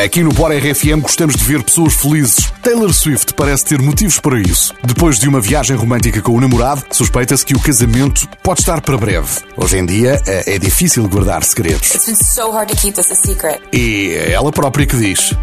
Aqui no Bora RFM gostamos de ver pessoas felizes. Taylor Swift parece ter motivos para isso. Depois de uma viagem romântica com o namorado, suspeita-se que o casamento pode estar para breve. Hoje em dia é difícil guardar segredos. E é ela própria que diz.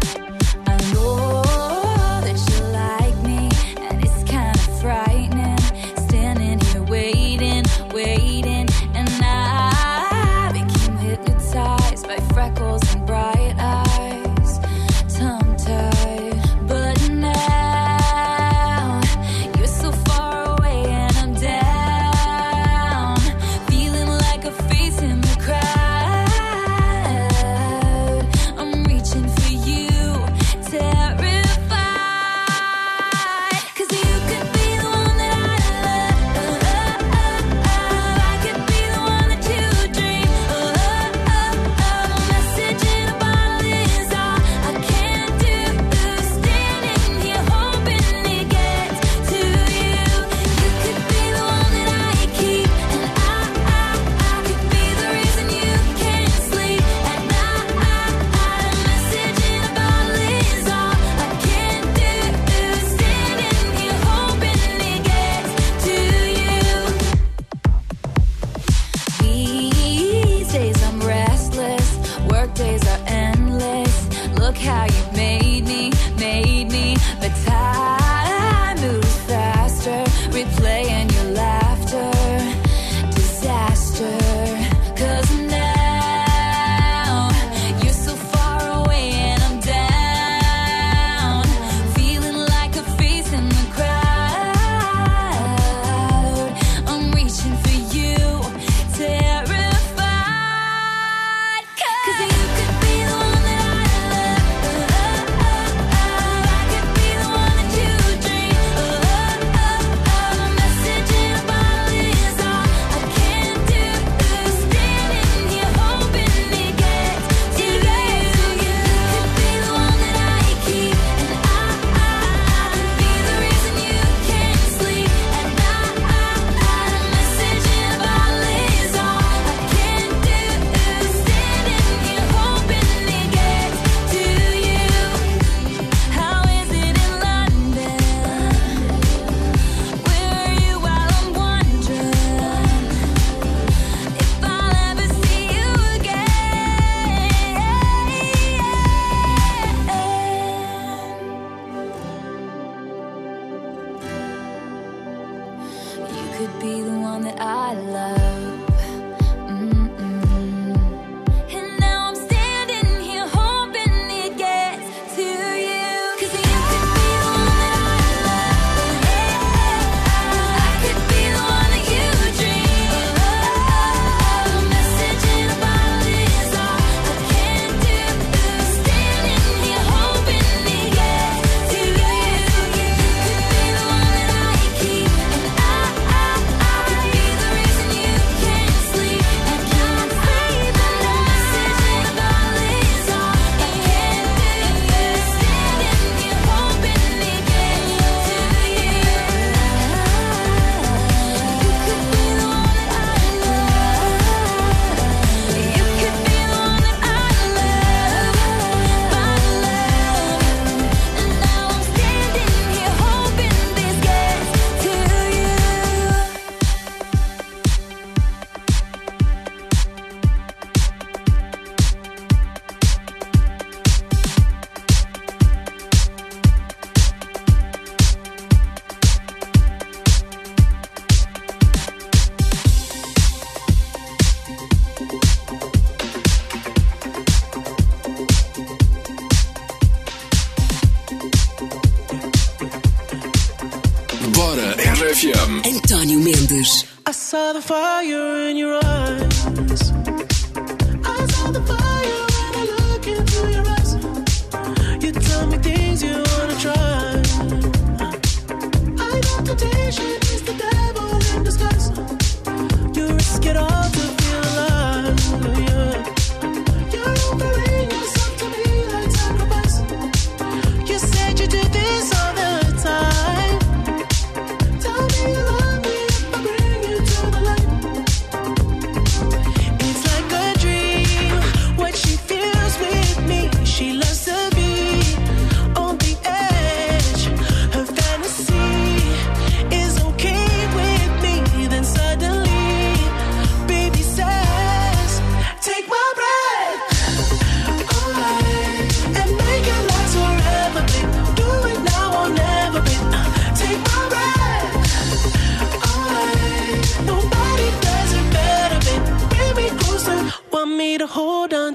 saw the fire in your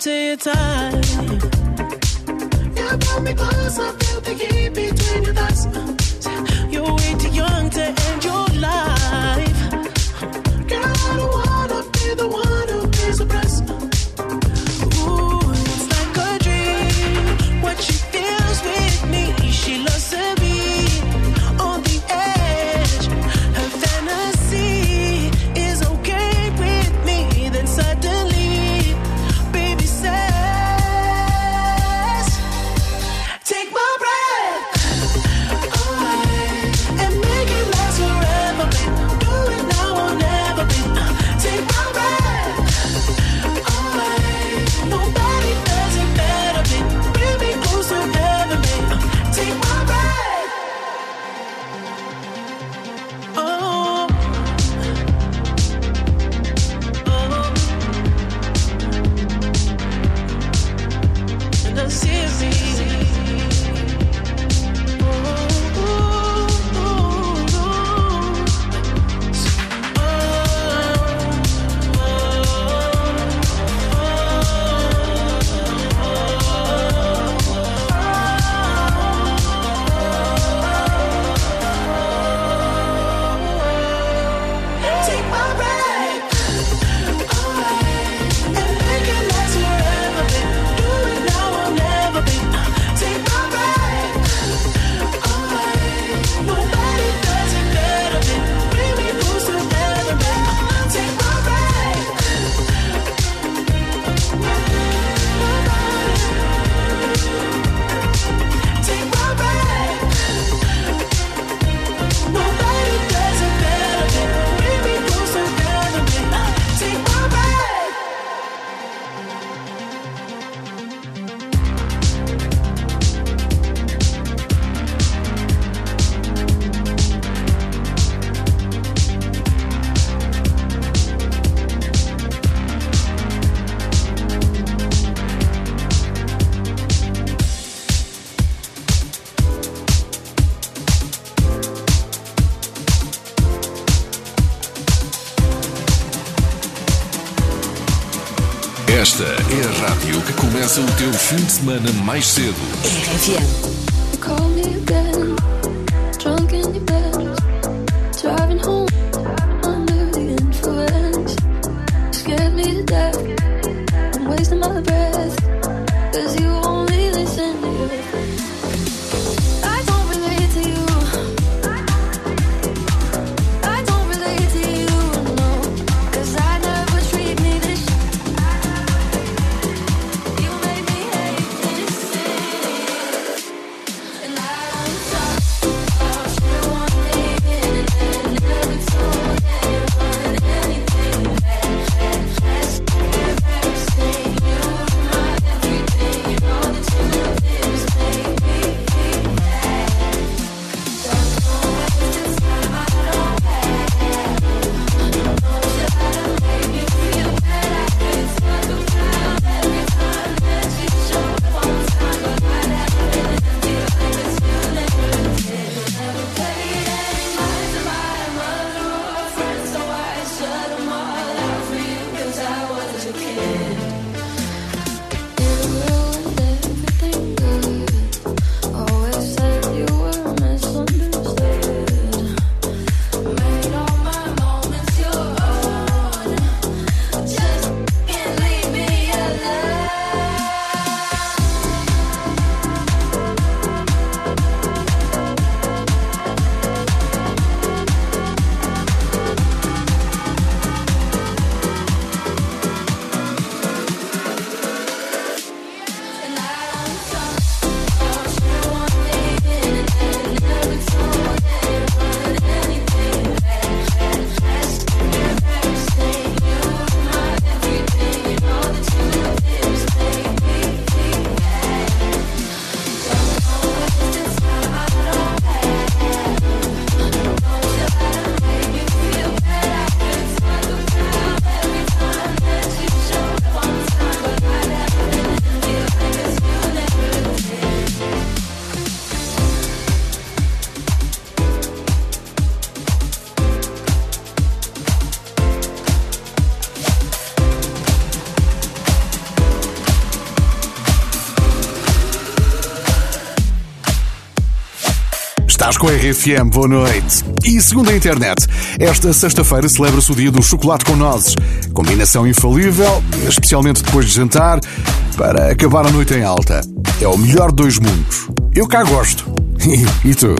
to your time. You pull me closer, feel the heat between your thighs. Semana mais cedo. RFM. Estás com a RFM, boa noite. E segundo a internet, esta sexta-feira celebra-se o dia do chocolate com nozes. Combinação infalível, especialmente depois de jantar, para acabar a noite em alta. É o melhor de dois mundos. Eu cá gosto. e tu?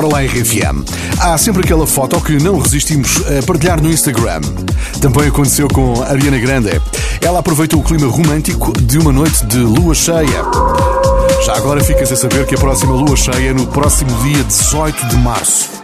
Bora lá RFM. Há sempre aquela foto que não resistimos a partilhar no Instagram. Também aconteceu com Ariana Grande. Ela aproveitou o clima romântico de uma noite de lua cheia. Já agora ficas a saber que a próxima lua cheia é no próximo dia 18 de março.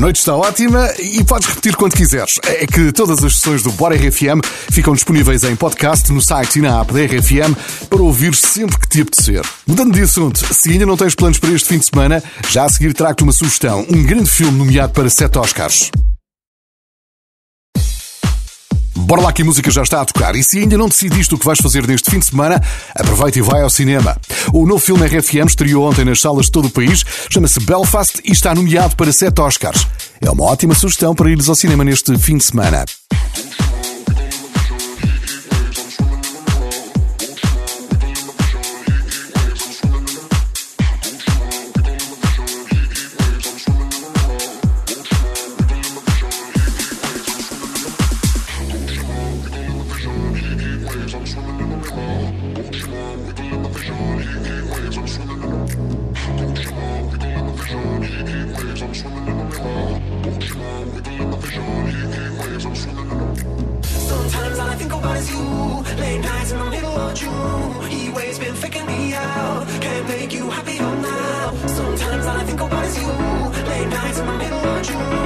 Noite está ótima e podes repetir quando quiseres. É que todas as sessões do Bora RFM ficam disponíveis em podcast no site e na app da RFM para ouvir sempre que te apetecer. Mudando de assunto, se ainda não tens planos para este fim de semana, já a seguir trago-te uma sugestão: um grande filme nomeado para sete Oscars. Bora lá que a música já está a tocar e se ainda não decidiste o que vais fazer neste fim de semana, aproveita e vai ao cinema. O novo filme RFM estreou ontem nas salas de todo o país, chama-se Belfast e está nomeado para sete Oscars. É uma ótima sugestão para ires ao cinema neste fim de semana. you happy all now? Sometimes all I think about is you. Late nights in the middle of June.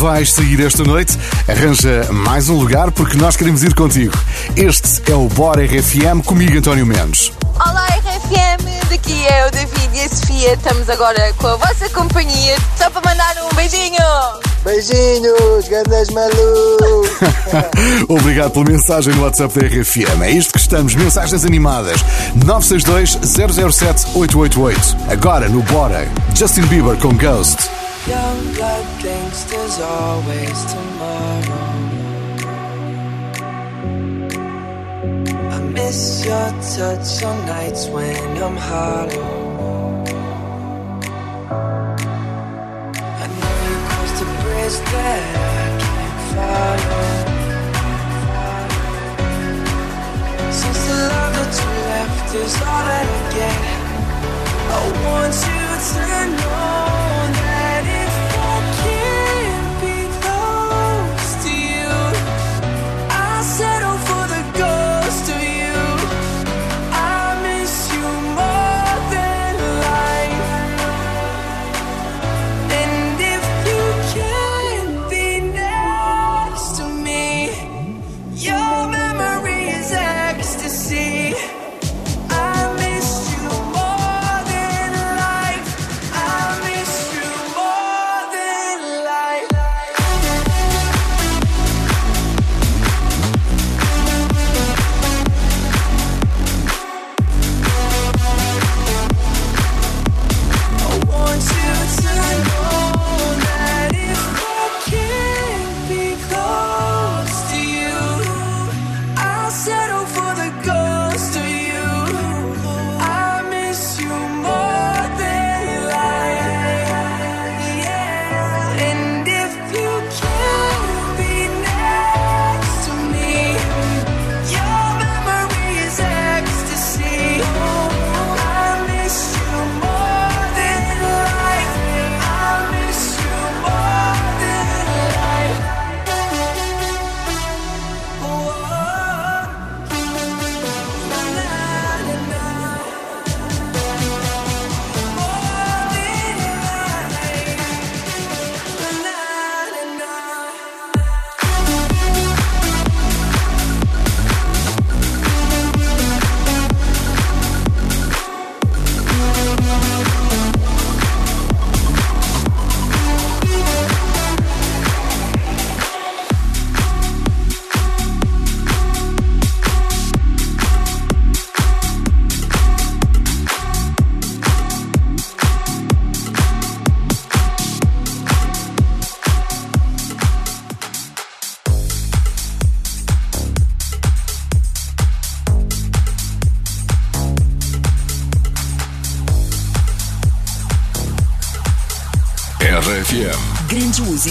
vais sair esta noite, arranja mais um lugar porque nós queremos ir contigo. Este é o Bora RFM comigo, António Mendes. Olá RFM, daqui é o David e a Sofia. Estamos agora com a vossa companhia, só para mandar um beijinho. Beijinhos, grandes malu! Obrigado pela mensagem no WhatsApp da RFM. É isto que estamos, mensagens animadas. 962 007 888. Agora no Bora, Justin Bieber com Ghost. Young blood thinks there's always tomorrow. I miss your touch on nights when I'm hollow. I know you crossed a bridge that I can't follow. Since the love that you left is all that I get, I want you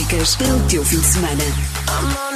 dicas pelo o teu fim de semana.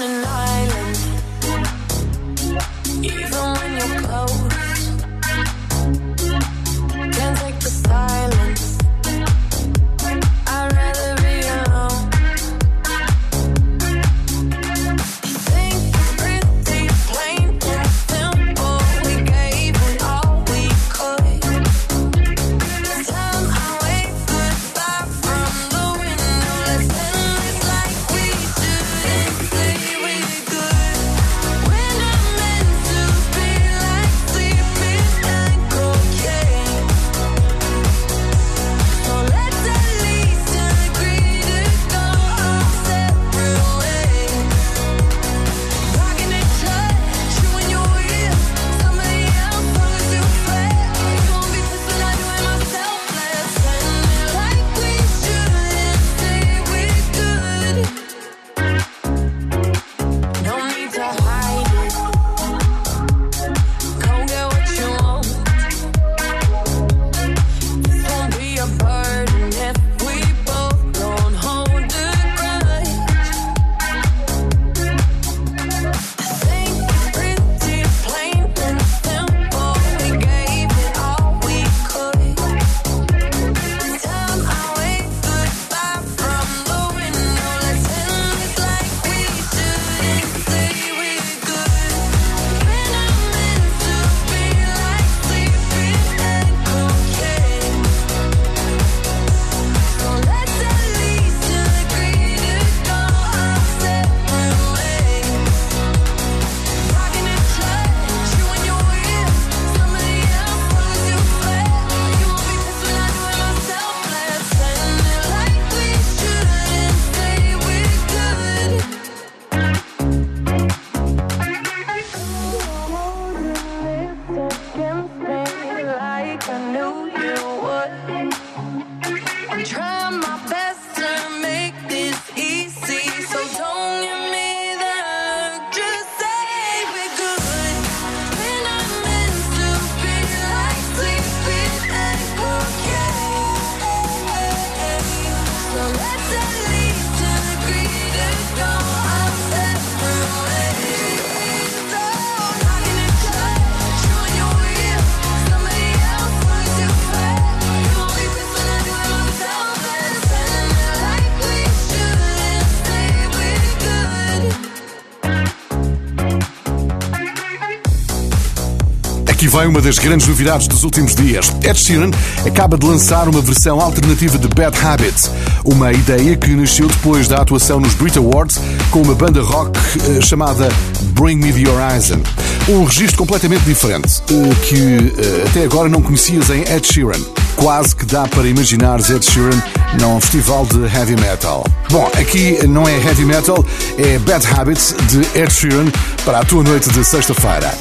vai uma das grandes novidades dos últimos dias. Ed Sheeran acaba de lançar uma versão alternativa de Bad Habits, uma ideia que nasceu depois da atuação nos Brit Awards com uma banda rock eh, chamada Bring Me The Horizon. Um registro completamente diferente, que eh, até agora não conhecias em Ed Sheeran. Quase que dá para imaginar Ed Sheeran num festival de heavy metal. Bom, aqui não é heavy metal, é Bad Habits de Ed Sheeran para a tua noite de sexta-feira.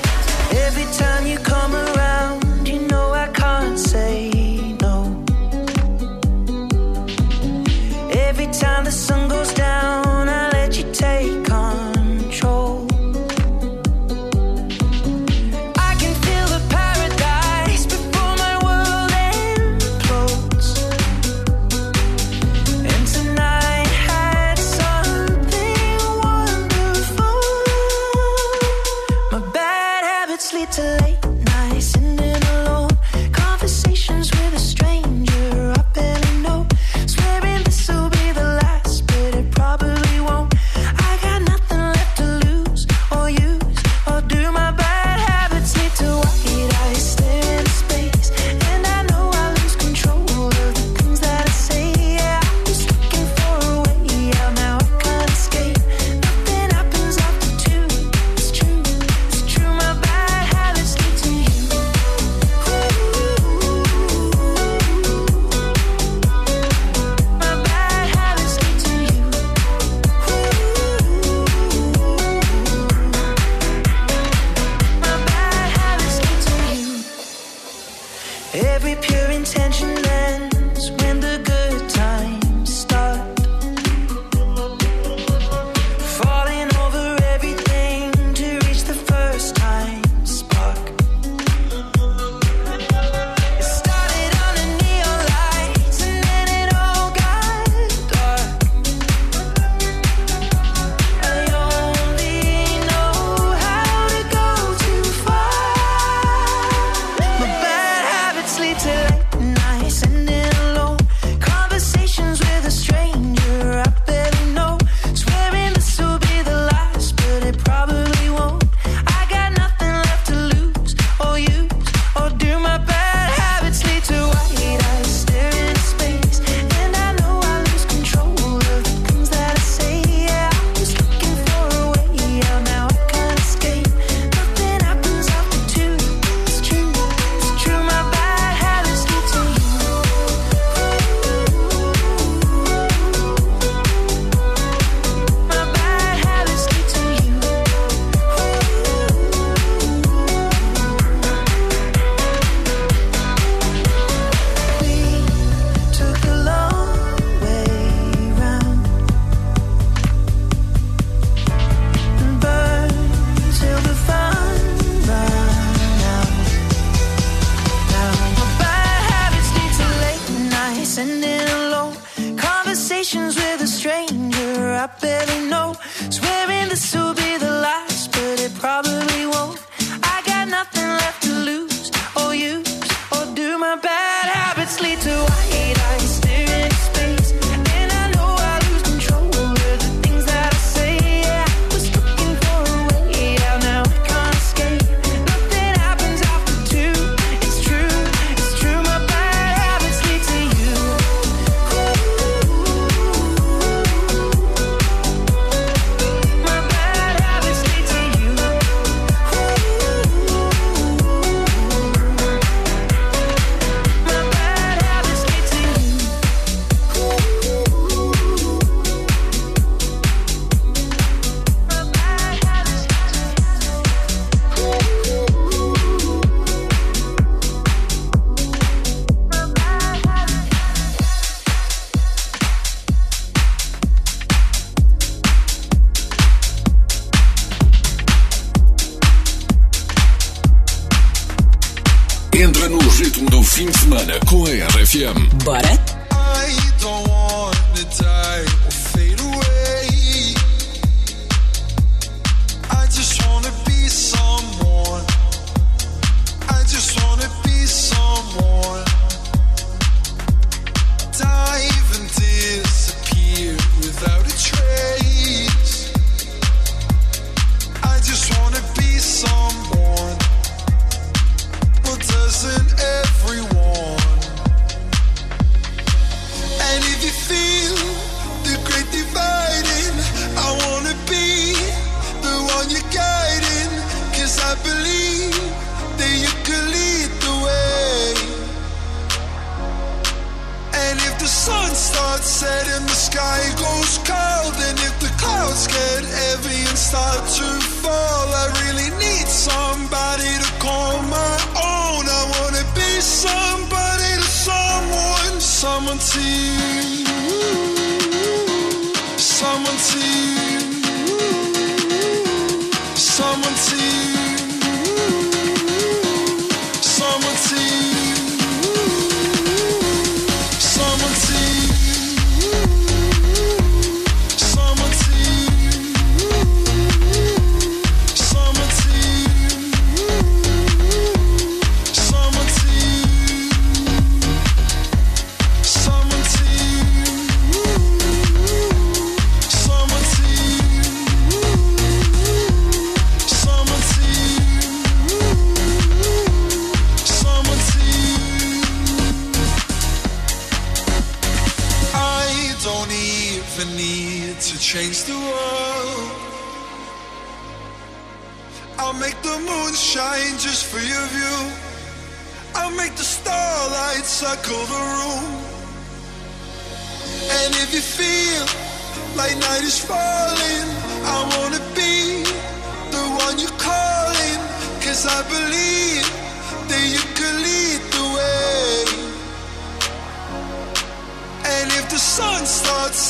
But somebody to someone, someone to you.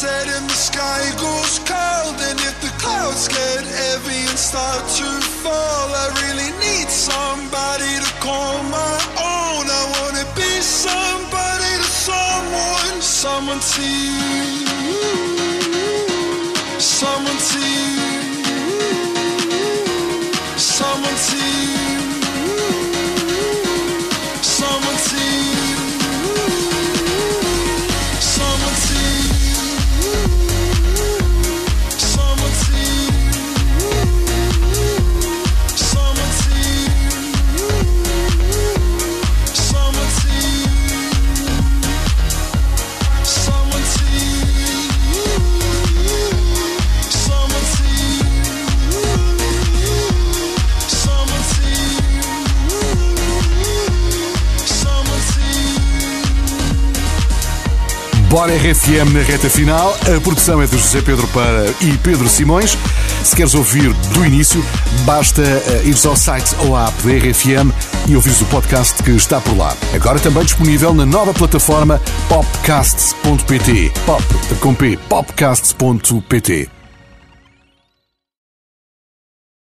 sunset and the sky goes cold And if the clouds get heavy and start to fall I really need somebody to call my own. I wanna be somebody to someone Someone see, you Someone to you Bora RFM na reta final. A produção é de José Pedro Para e Pedro Simões. Se queres ouvir do início, basta eh, ir ao site ou à app da RFM e ouvires o podcast que está por lá. Agora também disponível na nova plataforma popcasts.pt. Pop com P, popcasts.pt.